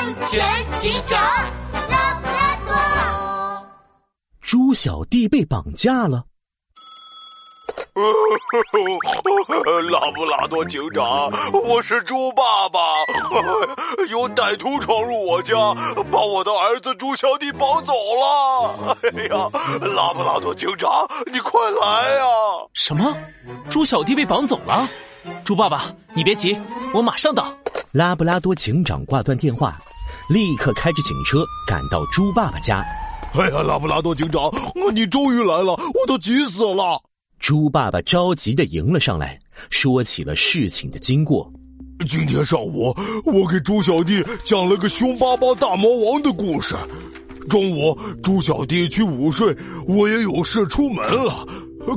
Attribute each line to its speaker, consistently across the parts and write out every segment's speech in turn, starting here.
Speaker 1: 安全警长拉布拉多。
Speaker 2: 猪小弟被绑架了。
Speaker 3: 拉布拉多警长，我是猪爸爸。有歹徒闯入我家，把我的儿子猪小弟绑走了。哎呀，拉布拉多警长，你快来呀！
Speaker 4: 什么？猪小弟被绑走了？猪爸爸，你别急，我马上到。
Speaker 2: 拉布拉多警长挂断电话，立刻开着警车赶到猪爸爸家。
Speaker 3: 哎呀，拉布拉多警长，你终于来了，我都急死了。
Speaker 2: 猪爸爸着急的迎了上来，说起了事情的经过。
Speaker 3: 今天上午，我给猪小弟讲了个凶巴巴大魔王的故事。中午，猪小弟去午睡，我也有事出门了。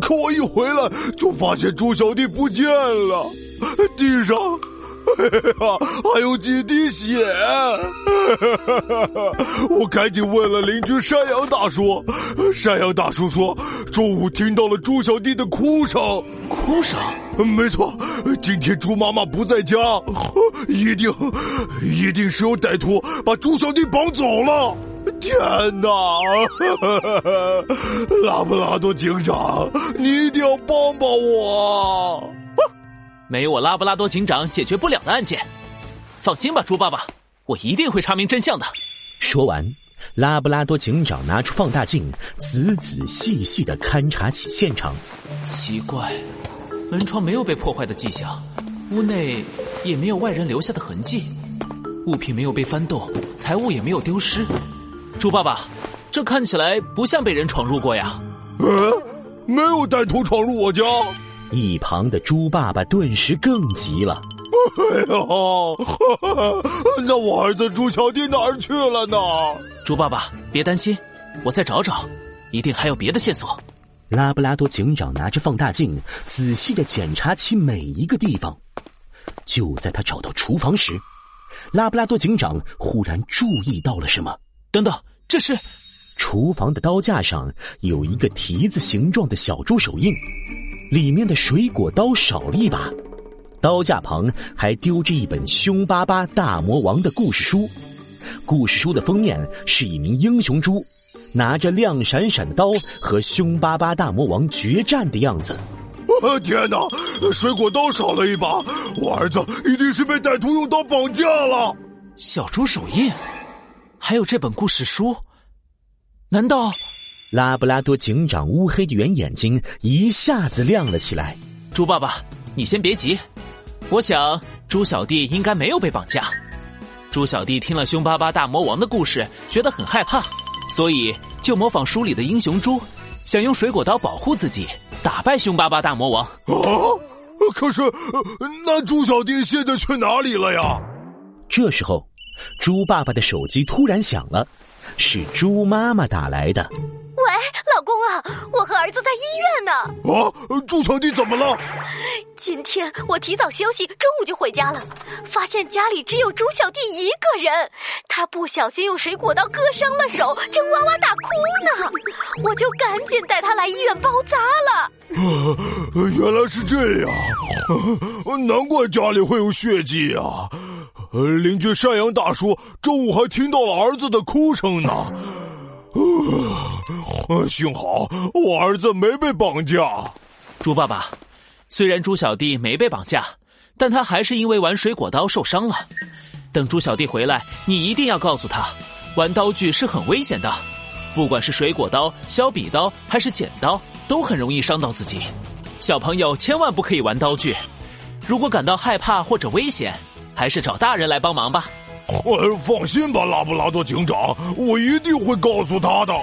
Speaker 3: 可我一回来，就发现猪小弟不见了，地上。还有几滴血，我赶紧问了邻居山羊大叔。山羊大叔说，中午听到了猪小弟的哭声。
Speaker 4: 哭声？
Speaker 3: 没错，今天猪妈妈不在家，一定，一定是有歹徒把猪小弟绑走了。天哪！拉布拉多警长，你一定要帮帮我。
Speaker 4: 没有我拉布拉多警长解决不了的案件，放心吧，猪爸爸，我一定会查明真相的。
Speaker 2: 说完，拉布拉多警长拿出放大镜，仔仔细细的勘察起现场。
Speaker 4: 奇怪，门窗没有被破坏的迹象，屋内也没有外人留下的痕迹，物品没有被翻动，财物也没有丢失。猪爸爸，这看起来不像被人闯入过呀。
Speaker 3: 呃，没有歹徒闯入我家。
Speaker 2: 一旁的猪爸爸顿时更急了。
Speaker 3: 哎呀，那我儿子猪小弟哪儿去了呢？
Speaker 4: 猪爸爸，别担心，我再找找，一定还有别的线索。
Speaker 2: 拉布拉多警长拿着放大镜，仔细的检查起每一个地方。就在他找到厨房时，拉布拉多警长忽然注意到了什么。
Speaker 4: 等等，这是
Speaker 2: 厨房的刀架上有一个蹄子形状的小猪手印。里面的水果刀少了一把，刀架旁还丢着一本凶巴巴大魔王的故事书。故事书的封面是一名英雄猪，拿着亮闪闪的刀和凶巴巴大魔王决战的样子。
Speaker 3: 天哪，水果刀少了一把，我儿子一定是被歹徒用刀绑架了。
Speaker 4: 小猪手印，还有这本故事书，难道？
Speaker 2: 拉布拉多警长乌黑的圆眼睛一下子亮了起来。
Speaker 4: 猪爸爸，你先别急，我想猪小弟应该没有被绑架。猪小弟听了凶巴巴大魔王的故事，觉得很害怕，所以就模仿书里的英雄猪，想用水果刀保护自己，打败凶巴巴大魔王。
Speaker 3: 啊！可是，那猪小弟现在去哪里了呀？
Speaker 2: 这时候，猪爸爸的手机突然响了，是猪妈妈打来的。
Speaker 5: 喂，老公啊，我和儿子在医院呢。
Speaker 3: 啊，猪小弟怎么了？
Speaker 5: 今天我提早休息，中午就回家了，发现家里只有猪小弟一个人，他不小心用水果刀割伤了手，正哇哇大哭呢。我就赶紧带他来医院包扎了。
Speaker 3: 原来是这样，难怪家里会有血迹啊！邻居山羊大叔中午还听到了儿子的哭声呢。呃，幸好我儿子没被绑架。
Speaker 4: 猪爸爸，虽然猪小弟没被绑架，但他还是因为玩水果刀受伤了。等猪小弟回来，你一定要告诉他，玩刀具是很危险的，不管是水果刀、削笔刀还是剪刀，都很容易伤到自己。小朋友千万不可以玩刀具。如果感到害怕或者危险，还是找大人来帮忙吧。
Speaker 3: 放心吧，拉布拉多警长，我一定会告诉他的。